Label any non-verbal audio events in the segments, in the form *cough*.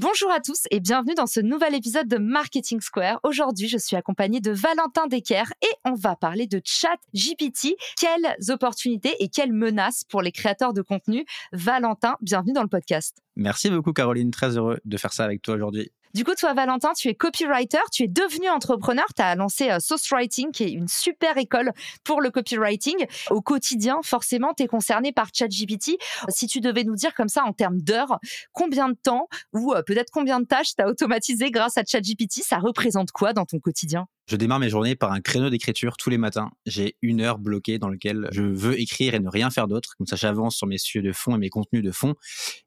Bonjour à tous et bienvenue dans ce nouvel épisode de Marketing Square. Aujourd'hui, je suis accompagnée de Valentin Decker et on va parler de chat GPT. Quelles opportunités et quelles menaces pour les créateurs de contenu? Valentin, bienvenue dans le podcast. Merci beaucoup Caroline, très heureux de faire ça avec toi aujourd'hui. Du coup, toi, Valentin, tu es copywriter, tu es devenu entrepreneur, tu as lancé euh, Sauce Writing, qui est une super école pour le copywriting. Au quotidien, forcément, tu es concerné par ChatGPT. Si tu devais nous dire comme ça en termes d'heures, combien de temps ou euh, peut-être combien de tâches tu as automatisé grâce à ChatGPT, ça représente quoi dans ton quotidien? Je démarre mes journées par un créneau d'écriture tous les matins. J'ai une heure bloquée dans laquelle je veux écrire et ne rien faire d'autre. Comme ça, j'avance sur mes sujets de fond et mes contenus de fond.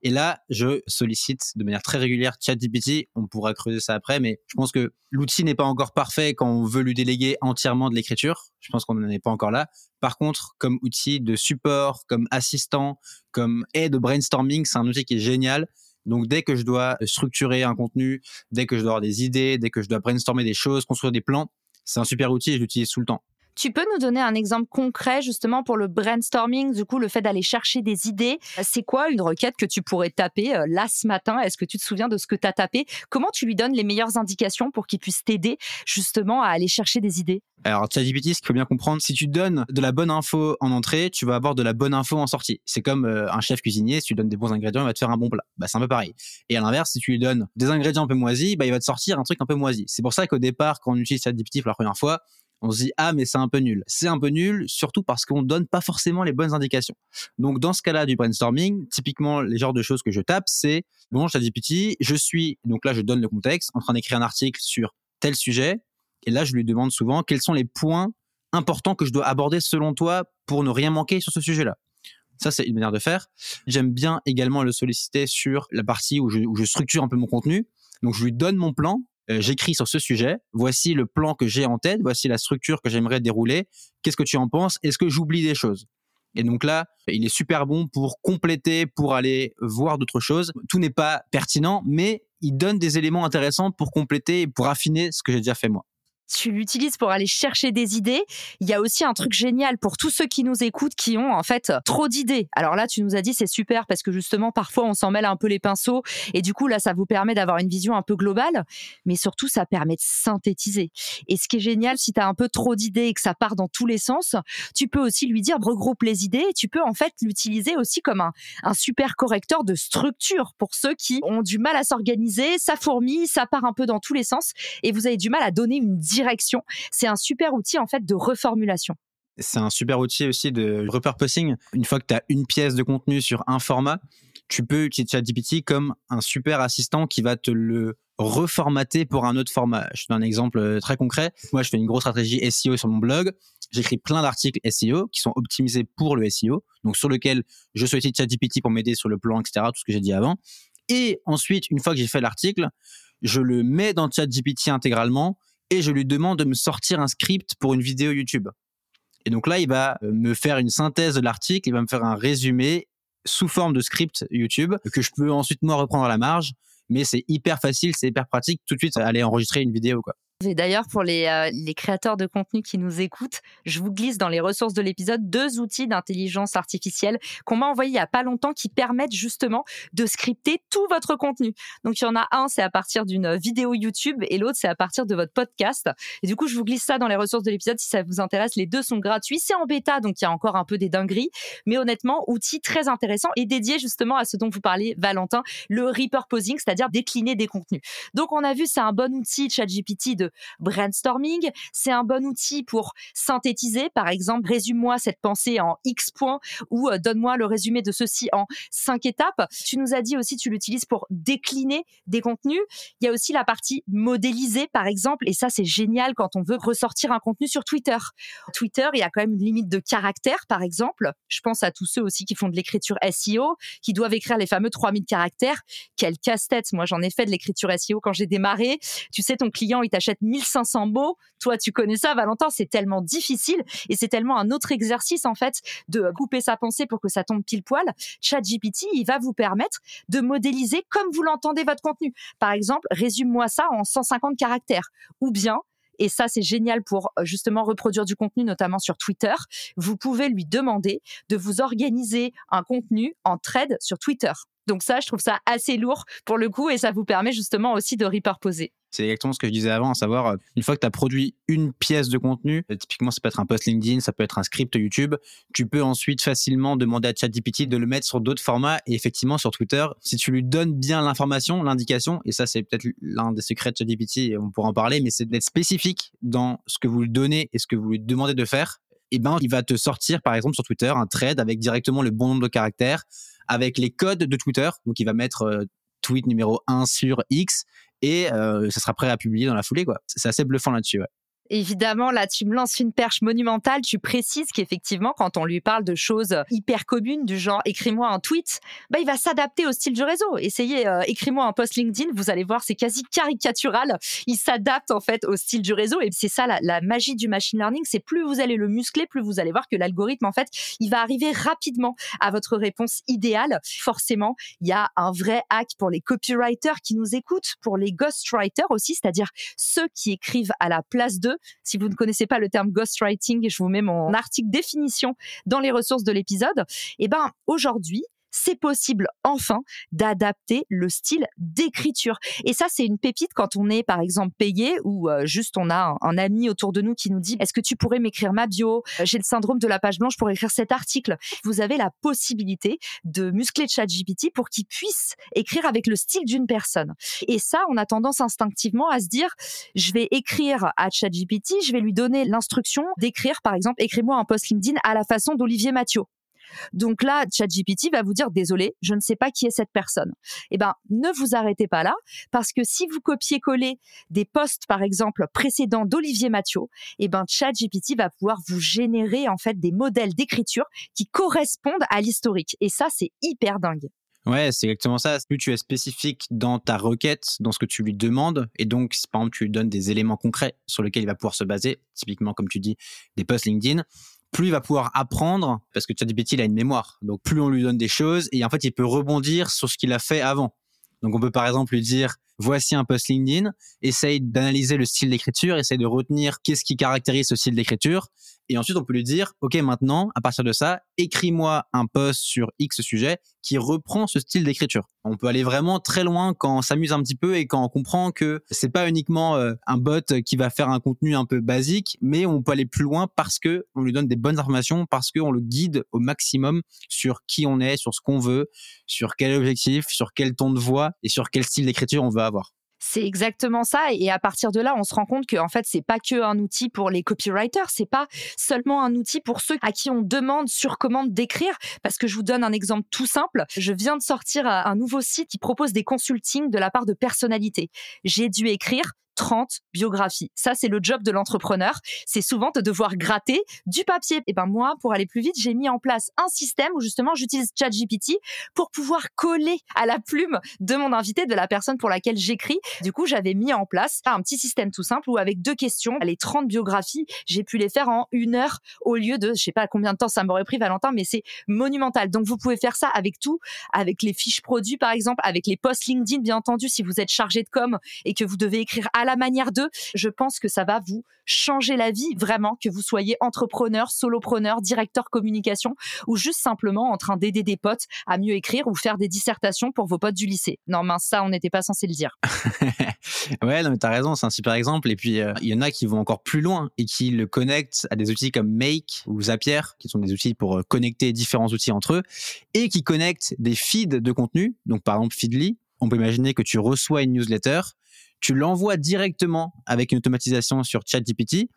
Et là, je sollicite de manière très régulière ChatGPT. On pourra creuser ça après, mais je pense que l'outil n'est pas encore parfait quand on veut lui déléguer entièrement de l'écriture. Je pense qu'on n'en est pas encore là. Par contre, comme outil de support, comme assistant, comme aide au brainstorming, c'est un outil qui est génial donc dès que je dois structurer un contenu, dès que je dois avoir des idées, dès que je dois brainstormer des choses, construire des plans, c'est un super outil et je l'utilise tout le temps. Tu peux nous donner un exemple concret justement pour le brainstorming, du coup le fait d'aller chercher des idées? C'est quoi une requête que tu pourrais taper euh, là ce matin? Est-ce que tu te souviens de ce que tu as tapé? Comment tu lui donnes les meilleures indications pour qu'il puisse t'aider justement à aller chercher des idées? Alors, ChatGPT, ce qu'il faut bien comprendre, si tu donnes de la bonne info en entrée, tu vas avoir de la bonne info en sortie. C'est comme euh, un chef cuisinier, si tu donnes des bons ingrédients, il va te faire un bon plat. Bah, c'est un peu pareil. Et à l'inverse, si tu lui donnes des ingrédients un peu moisis, bah, il va te sortir un truc un peu moisi. C'est pour ça qu'au départ, quand on utilise ChatGPT pour la première fois, on se dit ah mais c'est un peu nul. C'est un peu nul surtout parce qu'on donne pas forcément les bonnes indications. Donc dans ce cas-là du brainstorming, typiquement les genres de choses que je tape, c'est bon, je petit, je suis donc là je donne le contexte en train d'écrire un article sur tel sujet et là je lui demande souvent quels sont les points importants que je dois aborder selon toi pour ne rien manquer sur ce sujet-là? Ça, c'est une manière de faire. J'aime bien également le solliciter sur la partie où je, structure un peu mon contenu. Donc, je lui donne mon plan j'écris sur ce sujet, voici le plan que j'ai en tête, voici la structure que j'aimerais dérouler, qu'est-ce que tu en penses, est-ce que j'oublie des choses? Et donc là, il est super bon pour compléter, pour aller voir d'autres choses. Tout n'est pas pertinent, mais il donne des éléments intéressants pour compléter et pour affiner ce que j'ai déjà fait moi tu l'utilises pour aller chercher des idées. Il y a aussi un truc génial pour tous ceux qui nous écoutent qui ont en fait trop d'idées. Alors là, tu nous as dit c'est super parce que justement parfois on s'en mêle un peu les pinceaux et du coup là ça vous permet d'avoir une vision un peu globale, mais surtout ça permet de synthétiser. Et ce qui est génial si tu as un peu trop d'idées et que ça part dans tous les sens, tu peux aussi lui dire regroupe les idées et tu peux en fait l'utiliser aussi comme un, un super correcteur de structure pour ceux qui ont du mal à s'organiser, ça fourmille, ça part un peu dans tous les sens et vous avez du mal à donner une direction direction. C'est un super outil en fait de reformulation. C'est un super outil aussi de repurposing. Une fois que tu as une pièce de contenu sur un format, tu peux utiliser ChatGPT comme un super assistant qui va te le reformater pour un autre format. Je te donne un exemple euh, très concret. Moi, je fais une grosse stratégie SEO sur mon blog. J'écris plein d'articles SEO qui sont optimisés pour le SEO, donc sur lequel je sollicite ChatGPT pour m'aider sur le plan, etc., tout ce que j'ai dit avant. Et ensuite, une fois que j'ai fait l'article, je le mets dans ChatGPT intégralement et je lui demande de me sortir un script pour une vidéo YouTube. Et donc là, il va euh, me faire une synthèse de l'article, il va me faire un résumé sous forme de script YouTube que je peux ensuite moi reprendre à la marge. Mais c'est hyper facile, c'est hyper pratique. Tout de suite, aller enregistrer une vidéo, quoi. Et d'ailleurs, pour les, euh, les, créateurs de contenu qui nous écoutent, je vous glisse dans les ressources de l'épisode deux outils d'intelligence artificielle qu'on m'a envoyés il n'y a pas longtemps qui permettent justement de scripter tout votre contenu. Donc, il y en a un, c'est à partir d'une vidéo YouTube et l'autre, c'est à partir de votre podcast. Et du coup, je vous glisse ça dans les ressources de l'épisode si ça vous intéresse. Les deux sont gratuits. C'est en bêta, donc il y a encore un peu des dingueries. Mais honnêtement, outil très intéressant et dédié justement à ce dont vous parlez, Valentin, le repurposing, c'est-à-dire décliner des contenus. Donc, on a vu, c'est un bon outil, ChatGPT, de brainstorming. C'est un bon outil pour synthétiser, par exemple, résume-moi cette pensée en X points ou euh, donne-moi le résumé de ceci en cinq étapes. Tu nous as dit aussi, tu l'utilises pour décliner des contenus. Il y a aussi la partie modélisée, par exemple, et ça, c'est génial quand on veut ressortir un contenu sur Twitter. Twitter, il y a quand même une limite de caractères, par exemple. Je pense à tous ceux aussi qui font de l'écriture SEO, qui doivent écrire les fameux 3000 caractères. Quel casse-tête. Moi, j'en ai fait de l'écriture SEO quand j'ai démarré. Tu sais, ton client, il t'achète 1500 mots. Toi, tu connais ça, Valentin. C'est tellement difficile et c'est tellement un autre exercice, en fait, de couper sa pensée pour que ça tombe pile poil. ChatGPT, il va vous permettre de modéliser comme vous l'entendez votre contenu. Par exemple, résume-moi ça en 150 caractères. Ou bien, et ça, c'est génial pour euh, justement reproduire du contenu, notamment sur Twitter. Vous pouvez lui demander de vous organiser un contenu en thread sur Twitter. Donc ça, je trouve ça assez lourd pour le coup et ça vous permet justement aussi de repurposer. C'est exactement ce que je disais avant, à savoir, euh, une fois que tu as produit une pièce de contenu, euh, typiquement ça peut être un post LinkedIn, ça peut être un script YouTube, tu peux ensuite facilement demander à ChatGPT de le mettre sur d'autres formats. Et effectivement, sur Twitter, si tu lui donnes bien l'information, l'indication, et ça c'est peut-être l'un des secrets de ChatGPT, on pourra en parler, mais c'est d'être spécifique dans ce que vous lui donnez et ce que vous lui demandez de faire. Et eh ben, il va te sortir, par exemple, sur Twitter, un thread avec directement le bon nombre de caractères, avec les codes de Twitter. Donc, il va mettre euh, tweet numéro 1 sur X et euh, ça sera prêt à publier dans la foulée. quoi. C'est assez bluffant là-dessus. Ouais évidemment, là, tu me lances une perche monumentale. Tu précises qu'effectivement, quand on lui parle de choses hyper communes, du genre écris-moi un tweet, bah, il va s'adapter au style du réseau. Essayez, euh, écris-moi un post LinkedIn, vous allez voir, c'est quasi caricatural. Il s'adapte en fait au style du réseau. Et c'est ça la, la, magie du machine learning. C'est plus vous allez le muscler, plus vous allez voir que l'algorithme, en fait, il va arriver rapidement à votre réponse idéale. Forcément, il y a un vrai hack pour les copywriters qui nous écoutent, pour les ghostwriters aussi, c'est-à-dire ceux qui écrivent à la place d'eux si vous ne connaissez pas le terme ghostwriting, je vous mets mon article définition dans les ressources de l'épisode. Eh ben, aujourd'hui, c'est possible enfin d'adapter le style d'écriture. Et ça, c'est une pépite quand on est, par exemple, payé ou euh, juste on a un, ami autour de nous qui nous dit Est-ce que tu pourrais m'écrire ma bio? Euh, J'ai le syndrome de la page blanche pour écrire cet article. Vous avez la possibilité de muscler ChatGPT pour qu'il puisse écrire avec le style d'une personne. Et ça, on a tendance instinctivement à se dire Je vais écrire à ChatGPT, je vais lui donner l'instruction d'écrire, par exemple, écris-moi un post LinkedIn à la façon d'Olivier Mathieu. Donc là, ChatGPT va vous dire désolé, je ne sais pas qui est cette personne. Eh ben, ne vous arrêtez pas là parce que si vous copiez-collez des posts par exemple précédents d'Olivier Mathieu, eh ben ChatGPT va pouvoir vous générer en fait des modèles d'écriture qui correspondent à l'historique et ça c'est hyper dingue. Ouais, c'est exactement ça. Plus tu es spécifique dans ta requête, dans ce que tu lui demandes, et donc, par exemple tu lui donnes des éléments concrets sur lesquels il va pouvoir se baser, typiquement comme tu dis, des posts LinkedIn, plus il va pouvoir apprendre parce que ChatGPT il a une mémoire. Donc plus on lui donne des choses et en fait il peut rebondir sur ce qu'il a fait avant. Donc on peut par exemple lui dire voici un post LinkedIn, essaye d'analyser le style d'écriture, essaye de retenir qu'est-ce qui caractérise ce style d'écriture et ensuite, on peut lui dire, OK, maintenant, à partir de ça, écris-moi un post sur X sujet qui reprend ce style d'écriture. On peut aller vraiment très loin quand on s'amuse un petit peu et quand on comprend que c'est pas uniquement euh, un bot qui va faire un contenu un peu basique, mais on peut aller plus loin parce que on lui donne des bonnes informations, parce qu'on le guide au maximum sur qui on est, sur ce qu'on veut, sur quel objectif, sur quel ton de voix et sur quel style d'écriture on veut avoir. C'est exactement ça. Et à partir de là, on se rend compte que en fait, c'est pas que un outil pour les copywriters, c'est pas seulement un outil pour ceux à qui on demande sur commande d'écrire. Parce que je vous donne un exemple tout simple. Je viens de sortir un nouveau site qui propose des consultings de la part de personnalités. J'ai dû écrire 30 biographies. Ça, c'est le job de l'entrepreneur. C'est souvent de devoir gratter du papier. Et ben moi, pour aller plus vite, j'ai mis en place un système où justement j'utilise ChatGPT pour pouvoir coller à la plume de mon invité, de la personne pour laquelle j'écris. Du coup, j'avais mis en place un petit système tout simple où avec deux questions, les 30 biographies, j'ai pu les faire en une heure au lieu de, je sais pas combien de temps ça m'aurait pris Valentin, mais c'est monumental. Donc vous pouvez faire ça avec tout, avec les fiches produits par exemple, avec les posts LinkedIn bien entendu si vous êtes chargé de com et que vous devez écrire à la la manière de, je pense que ça va vous changer la vie vraiment, que vous soyez entrepreneur, solopreneur, directeur communication ou juste simplement en train d'aider des potes à mieux écrire ou faire des dissertations pour vos potes du lycée. Non, mince, ça, on n'était pas censé le dire. *laughs* ouais, non, mais t'as raison, c'est un super exemple. Et puis, euh, il y en a qui vont encore plus loin et qui le connectent à des outils comme Make ou Zapier, qui sont des outils pour euh, connecter différents outils entre eux et qui connectent des feeds de contenu. Donc, par exemple, Feedly. On peut imaginer que tu reçois une newsletter tu l'envoies directement avec une automatisation sur ChatGPT.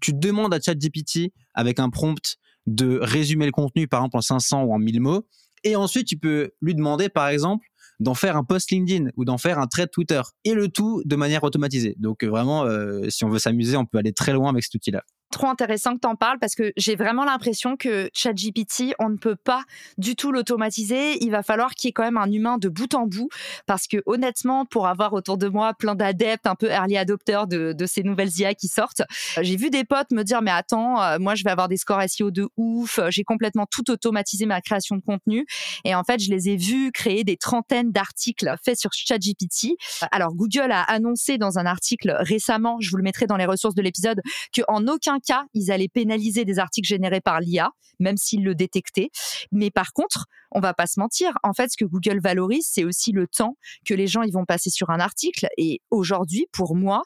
Tu demandes à ChatGPT avec un prompt de résumer le contenu, par exemple en 500 ou en 1000 mots. Et ensuite, tu peux lui demander, par exemple, d'en faire un post LinkedIn ou d'en faire un thread Twitter. Et le tout de manière automatisée. Donc vraiment, euh, si on veut s'amuser, on peut aller très loin avec cet outil-là trop intéressant que tu en parles parce que j'ai vraiment l'impression que ChatGPT, on ne peut pas du tout l'automatiser. Il va falloir qu'il y ait quand même un humain de bout en bout parce que honnêtement, pour avoir autour de moi plein d'adeptes, un peu early adopteurs de, ces nouvelles IA qui sortent, euh, j'ai vu des potes me dire mais attends, euh, moi je vais avoir des scores SEO de ouf, euh, j'ai complètement tout automatisé ma création de contenu et en fait je les ai vus créer des trentaines d'articles faits sur ChatGPT. Alors Google a annoncé dans un article récemment, je vous le mettrai dans les ressources de l'épisode, que en aucun cas, ils allaient pénaliser des articles générés par l'IA, même s'ils le détectaient. Mais par contre, on va pas se mentir. En fait, ce que Google valorise, c'est aussi le temps que les gens ils vont passer sur un article. Et aujourd'hui, pour moi,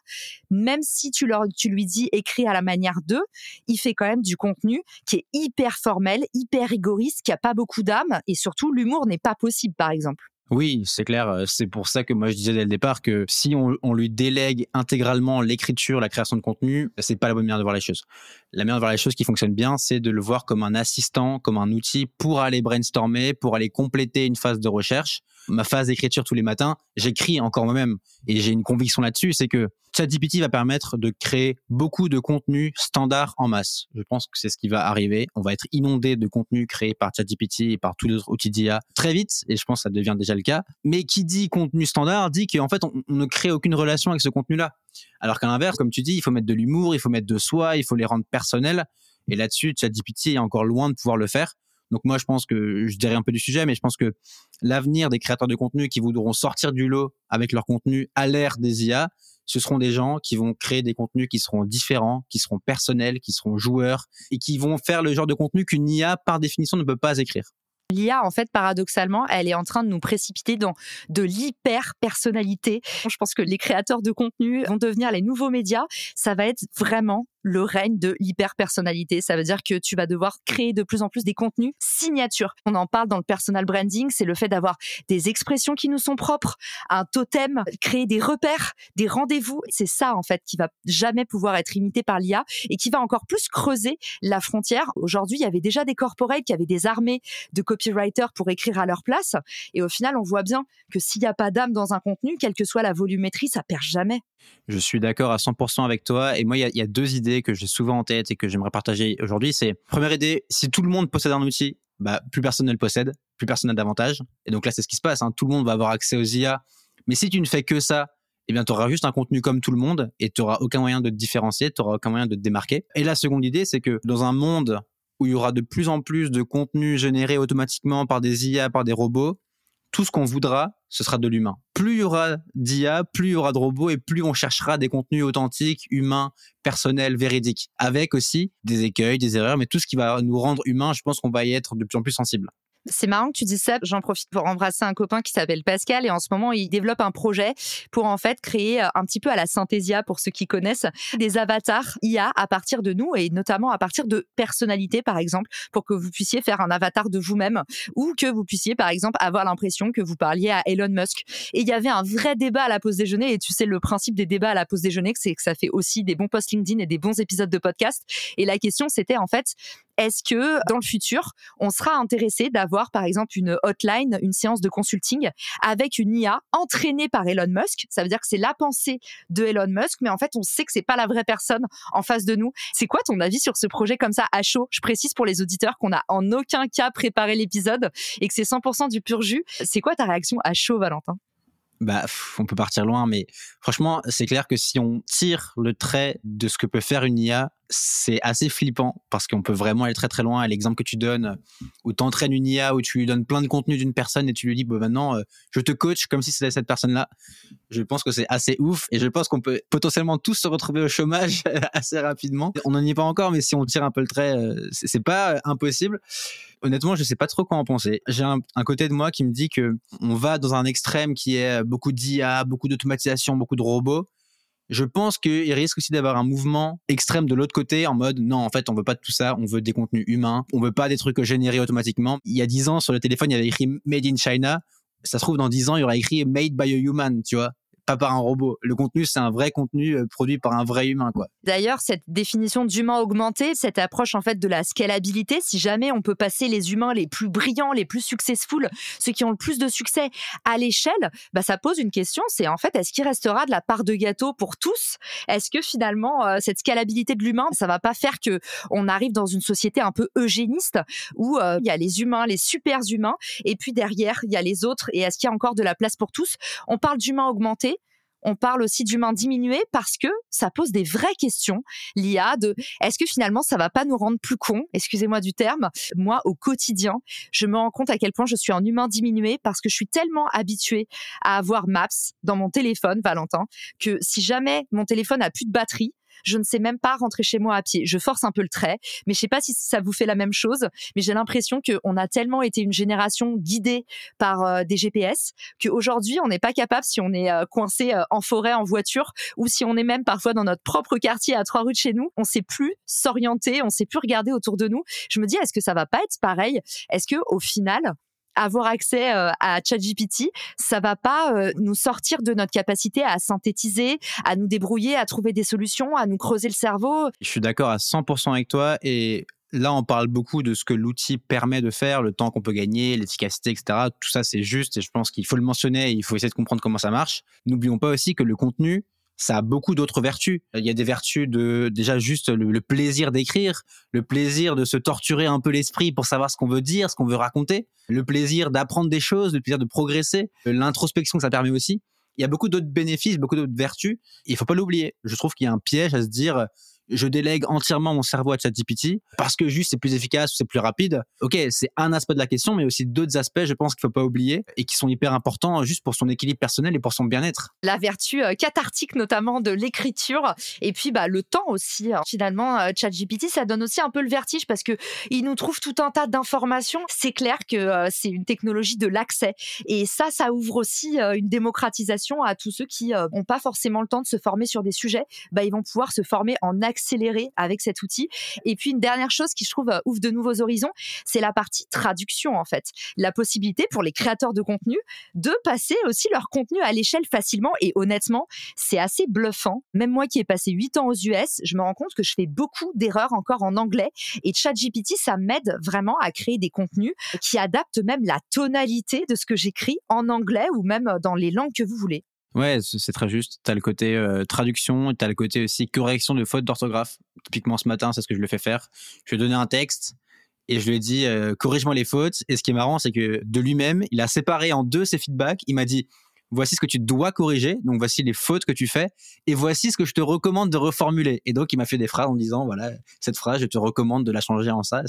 même si tu leur, tu lui dis écrit à la manière d'eux, il fait quand même du contenu qui est hyper formel, hyper rigoriste, qui a pas beaucoup d'âme et surtout l'humour n'est pas possible, par exemple. Oui, c'est clair. Euh, c'est pour ça que moi je disais dès le départ que si on, lui délègue intégralement l'écriture, la création de contenu, c'est pas la bonne manière de voir les choses. La manière de voir les choses qui fonctionne bien, c'est de le voir comme un assistant, comme un outil pour aller brainstormer, pour aller compléter une phase de recherche. Ma phase d'écriture tous les matins, j'écris encore moi-même et j'ai une conviction là-dessus, c'est que ChatGPT va permettre de créer beaucoup de contenu standard en masse. Je pense que c'est ce qui va arriver. On va être inondé de contenu créé par ChatGPT et par tous les autres outils d'IA très vite, et je pense que ça devient déjà le cas. Mais qui dit contenu standard dit qu'en fait, on, ne crée aucune relation avec ce contenu-là. Alors qu'à l'inverse, comme tu dis, il faut mettre de l'humour, il faut mettre de soi, il faut les rendre personnels. Et là-dessus, ChatGPT est encore loin de pouvoir le faire. Donc moi, je pense que je dirais un peu du sujet, mais je pense que l'avenir des créateurs de contenu qui voudront sortir du lot avec leur contenu à l'ère des IA, ce seront des gens qui vont créer des contenus qui seront différents, qui seront personnels, qui seront joueurs et qui vont faire le genre de contenu qu'une IA, par définition, ne peut pas écrire. L'IA, en fait, paradoxalement, elle est en train de nous précipiter dans de l'hyper-personnalité. Je pense que les créateurs de contenu vont devenir les nouveaux médias. Ça va être vraiment le règne de l'hyper-personnalité. Ça veut dire que tu vas devoir créer de plus en plus des contenus signatures. On en parle dans le personal branding, c'est le fait d'avoir des expressions qui nous sont propres, un totem, créer des repères, des rendez-vous. C'est ça, en fait, qui va jamais pouvoir être imité par l'IA et qui va encore plus creuser la frontière. Aujourd'hui, il y avait déjà des corporates qui avaient des armées de copywriters pour écrire à leur place. Et au final, on voit bien que s'il n'y a pas d'âme dans un contenu, quelle que soit la volumétrie, ça perd jamais. Je suis d'accord à 100% avec toi. Et moi, il y, a deux idées que j'ai souvent en tête et que j'aimerais partager aujourd'hui. C'est première idée, si tout le monde possède un outil, bah, plus personne ne le possède, plus personne n'a d'avantage. Et donc là, c'est ce qui se passe. Hein. Tout le monde va avoir accès aux IA. Mais si tu ne fais que ça, eh bien, tu auras juste un contenu comme tout le monde et tu n'auras aucun moyen de te différencier, tu n'auras aucun moyen de te démarquer. Et la seconde idée, c'est que dans un monde où il y aura de plus en plus de contenu généré automatiquement par des IA, par des robots, tout ce qu'on voudra, ce sera de l'humain. Plus il y aura d'IA, plus il y aura de robots et plus on cherchera des contenus authentiques, humains, personnels, véridiques, avec aussi des écueils, des erreurs, mais tout ce qui va nous rendre humains, je pense qu'on va y être de plus en plus sensible. C'est marrant que tu dis ça. J'en profite pour embrasser un copain qui s'appelle Pascal et en ce moment, il développe un projet pour en fait créer euh, un petit peu à la Synthesia pour ceux qui connaissent des avatars IA à partir de nous et notamment à partir de personnalités par exemple pour que vous puissiez faire un avatar de vous-même ou que vous puissiez par exemple avoir l'impression que vous parliez à Elon Musk. Et il y avait un vrai débat à la pause déjeuner et tu sais le principe des débats à la pause déjeuner c'est que ça fait aussi des bons posts LinkedIn et des bons épisodes de podcast et la question c'était en fait est-ce que dans le futur, on sera intéressé d'avoir par exemple une hotline, une séance de consulting avec une IA entraînée par Elon Musk? Ça veut dire que c'est la pensée de Elon Musk, mais en fait, on sait que c'est pas la vraie personne en face de nous. C'est quoi ton avis sur ce projet comme ça à chaud? Je précise pour les auditeurs qu'on n'a en aucun cas préparé l'épisode et que c'est 100% du pur jus. C'est quoi ta réaction à chaud, Valentin? Bah, on peut partir loin, mais franchement, c'est clair que si on tire le trait de ce que peut faire une IA, c'est assez flippant parce qu'on peut vraiment aller très très loin. L'exemple que tu donnes, où tu entraînes une IA, où tu lui donnes plein de contenu d'une personne et tu lui dis, bah, maintenant, euh, je te coach comme si c'était cette personne-là. Je pense que c'est assez ouf et je pense qu'on peut potentiellement tous se retrouver au chômage *laughs* assez rapidement. On n'en est pas encore, mais si on tire un peu le trait, euh, c'est pas impossible. Honnêtement, je sais pas trop quoi en penser. J'ai un, un, côté de moi qui me dit que on va dans un extrême qui est beaucoup d'IA, beaucoup d'automatisation, beaucoup de robots je pense qu'il risque aussi d'avoir un mouvement extrême de l'autre côté en mode non, en fait, on veut pas de tout ça, on veut des contenus humains, on veut pas des trucs générés automatiquement. Il y a dix ans, sur le téléphone, il y avait écrit Made in China. Ça se trouve, dans dix ans, il y aura écrit Made by a Human, tu vois. Pas par un robot. Le contenu, c'est un vrai contenu euh, produit par un vrai humain, quoi. D'ailleurs, cette définition d'humain augmenté, cette approche en fait de la scalabilité, si jamais on peut passer les humains les plus brillants, les plus successful, ceux qui ont le plus de succès à l'échelle, bah ça pose une question, c'est en fait est-ce qu'il restera de la part de gâteau pour tous? Est-ce que finalement euh, cette scalabilité de l'humain, ça va pas faire que on arrive dans une société un peu eugéniste où euh, il y a les humains, les super humains, et puis derrière il y a les autres, et est-ce qu'il y a encore de la place pour tous? On parle d'humain augmenté, on parle aussi d'humain diminué parce que ça pose des vraies questions. L'IA de est-ce que finalement ça va pas nous rendre plus cons? Excusez-moi du terme. Moi, au quotidien, je me rends compte à quel point je suis un humain diminué parce que je suis tellement habituée à avoir Maps dans mon téléphone, Valentin, que si jamais mon téléphone a plus de batterie, je ne sais même pas rentrer chez moi à pied. Je force un peu le trait, mais je sais pas si ça vous fait la même chose. Mais j'ai l'impression qu'on a tellement été une génération guidée par euh, des GPS qu'aujourd'hui on n'est pas capable si on est euh, coincé euh, en forêt en voiture ou si on est même parfois dans notre propre quartier à trois rues de chez nous, on sait plus s'orienter, on sait plus regarder autour de nous. Je me dis est-ce que ça va pas être pareil? Est-ce que au final avoir accès euh, à ChatGPT, ça va pas euh, nous sortir de notre capacité à synthétiser, à nous débrouiller, à trouver des solutions, à nous creuser le cerveau. Je suis d'accord à 100% avec toi et là, on parle beaucoup de ce que l'outil permet de faire, le temps qu'on peut gagner, l'efficacité, etc. Tout ça, c'est juste et je pense qu'il faut le mentionner et il faut essayer de comprendre comment ça marche. N'oublions pas aussi que le contenu, ça a beaucoup d'autres vertus. Il y a des vertus de déjà juste le, plaisir d'écrire, le plaisir de se torturer un peu l'esprit pour savoir ce qu'on veut dire, ce qu'on veut raconter, le plaisir d'apprendre des choses, le plaisir de progresser, l'introspection que ça permet aussi. Il y a beaucoup d'autres bénéfices, beaucoup d'autres vertus. Il faut pas l'oublier. Je trouve qu'il y a un piège à se dire je délègue entièrement mon cerveau à ChatGPT parce que juste c'est plus efficace c'est plus rapide. Ok, c'est un aspect de la question, mais aussi d'autres aspects, je pense qu'il faut pas oublier et qui sont hyper importants juste pour son équilibre personnel et pour son bien-être. La vertu euh, cathartique notamment de l'écriture et puis bah le temps aussi. Hein. Finalement, euh, ChatGPT ça donne aussi un peu le vertige parce que il nous trouve tout un tas d'informations. C'est clair que euh, c'est une technologie de l'accès et ça, ça ouvre aussi une démocratisation à tous ceux qui n'ont pas forcément le temps de se former sur des sujets. Bah ils vont pouvoir se former en accès accélérer avec cet outil. Et puis une dernière chose qui je trouve euh, ouvre de nouveaux horizons, c'est la partie traduction en fait. La possibilité pour les créateurs de contenu de passer aussi leur contenu à l'échelle facilement et honnêtement, c'est assez bluffant. Même moi qui ai passé 8 ans aux US, je me rends compte que je fais beaucoup d'erreurs encore en anglais et ChatGPT ça m'aide vraiment à créer des contenus qui adaptent même la tonalité de ce que j'écris en anglais ou même dans les langues que vous voulez. Ouais, c'est très juste. Tu as le côté euh, traduction, tu as le côté aussi correction de fautes d'orthographe. Typiquement, ce matin, c'est ce que je lui fais faire. Je lui ai donné un texte et je lui ai dit euh, corrige-moi les fautes. Et ce qui est marrant, c'est que de lui-même, il a séparé en deux ses feedbacks. Il m'a dit voici ce que tu dois corriger, donc voici les fautes que tu fais, et voici ce que je te recommande de reformuler. Et donc, il m'a fait des phrases en disant voilà, cette phrase, je te recommande de la changer en ça.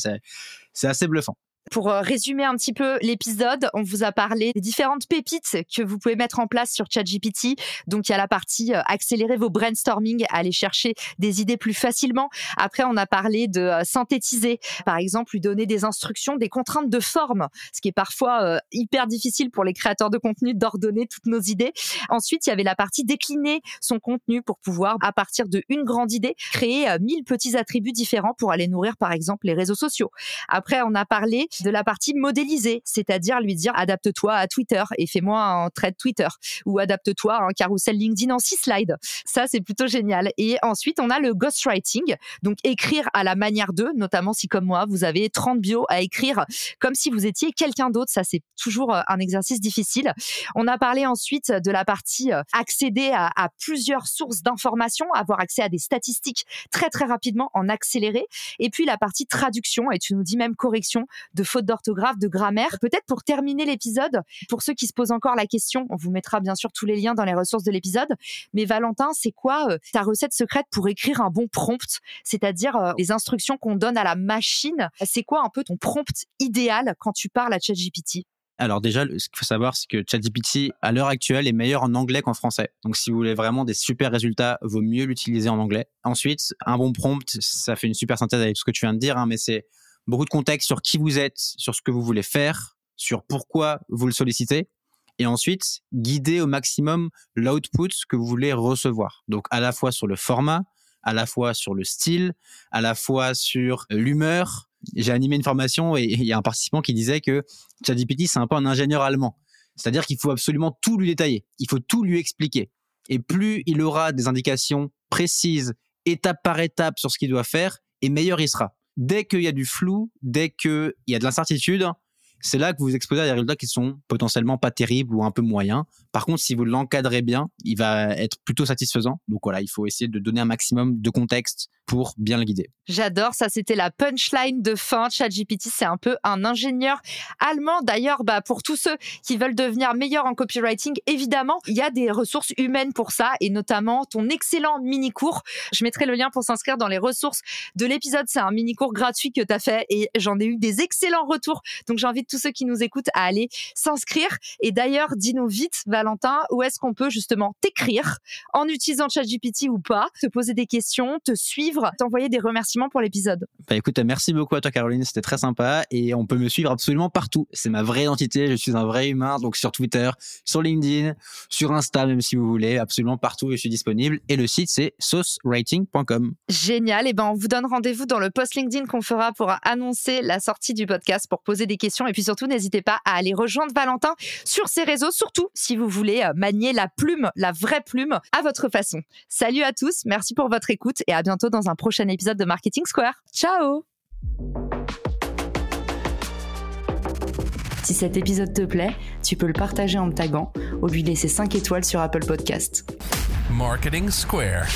C'est assez bluffant. Pour euh, résumer un petit peu l'épisode, on vous a parlé des différentes pépites que vous pouvez mettre en place sur ChatGPT. Donc il y a la partie euh, accélérer vos brainstorming, aller chercher des idées plus facilement. Après, on a parlé de euh, synthétiser, par exemple, lui donner des instructions, des contraintes de forme, ce qui est parfois hyper difficile pour les créateurs de contenu d'ordonner toutes nos idées. Ensuite, il y avait la partie décliner son contenu pour pouvoir, à partir de une grande idée, créer mille petits attributs différents pour aller nourrir, par exemple, les réseaux sociaux. Après, on a parlé de la partie modélisée, c'est-à-dire lui dire adapte-toi à Twitter et fais-moi un trait Twitter ou adapte-toi à un carrousel LinkedIn en six slides. Ça, c'est plutôt génial. Et ensuite, on a le ghostwriting, donc écrire à la manière d'eux, notamment si comme moi, vous avez 30 bios à écrire comme si vous étiez quelqu'un d'autre. Ça, c'est toujours euh, un exercice difficile. On a parlé ensuite de la partie euh, accéder à, à plusieurs sources d'informations, avoir accès à des statistiques très très rapidement en accéléré. Et puis la partie traduction, et tu nous dis même correction de fautes d'orthographe, de grammaire. Peut-être pour terminer l'épisode, pour ceux qui se posent encore la question, on vous mettra bien sûr tous les liens dans les ressources de l'épisode. Mais Valentin, c'est quoi euh, ta recette secrète pour écrire un bon prompt, c'est-à-dire euh, les instructions qu'on donne à la machine C'est quoi un peu ton prompt idéal quand tu parles à ChatGPT? Alors déjà, ce qu'il faut savoir, c'est que ChatGPT, à l'heure actuelle, est meilleur en anglais qu'en français. Donc si vous voulez vraiment des super résultats, vaut mieux l'utiliser en anglais. Ensuite, un bon prompt, ça fait une super synthèse avec ce que tu viens de dire, hein, mais c'est beaucoup de contexte sur qui vous êtes, sur ce que vous voulez faire, sur pourquoi vous le sollicitez. Et ensuite, guider au maximum l'output que vous voulez recevoir. Donc, à la fois sur le format, à la fois sur le style, à la fois sur l'humeur. J'ai animé une formation et il y a un participant qui disait que ChatGPT, c'est un peu un ingénieur allemand. C'est-à-dire qu'il faut absolument tout lui détailler. Il faut tout lui expliquer. Et plus il aura des indications précises, étape par étape sur ce qu'il doit faire, et meilleur il sera. Dès qu'il y a du flou, dès qu'il y a de l'incertitude, c'est là que vous exposez à des résultats qui sont potentiellement pas terribles ou un peu moyens. Par contre, si vous l'encadrez bien, il va être plutôt satisfaisant. Donc voilà, il faut essayer de donner un maximum de contexte pour bien le guider. J'adore, ça c'était la punchline de fin. ChatGPT, c'est un peu un ingénieur allemand. D'ailleurs, bah, pour tous ceux qui veulent devenir meilleurs en copywriting, évidemment, il y a des ressources humaines pour ça et notamment ton excellent mini-cours. Je mettrai le lien pour s'inscrire dans les ressources de l'épisode. C'est un mini-cours gratuit que tu as fait et j'en ai eu des excellents retours. Donc j'invite tous ceux qui nous écoutent à aller s'inscrire. Et d'ailleurs, dis-nous vite, Valentin, où est-ce qu'on peut justement t'écrire en utilisant ChatGPT ou pas, te poser des questions, te suivre, t'envoyer des remerciements pour l'épisode. Bah écoute, merci beaucoup à toi Caroline, c'était très sympa et on peut me suivre absolument partout. C'est ma vraie identité, je suis un vrai humain, donc sur Twitter, sur LinkedIn, sur Insta même si vous voulez, absolument partout je suis disponible et le site c'est saucewriting.com. Génial, et ben on vous donne rendez-vous dans le post LinkedIn qu'on fera pour annoncer la sortie du podcast pour poser des questions et puis surtout n'hésitez pas à aller rejoindre Valentin sur ses réseaux, surtout si vous voulez euh, manier la plume, la vraie plume à votre façon. Salut à tous, merci pour votre écoute et à bientôt dans un prochain épisode de Marketing Square. Ciao Si cet épisode te plaît, tu peux le partager en me taguant ou lui laisser 5 étoiles sur Apple Podcast. Marketing Square.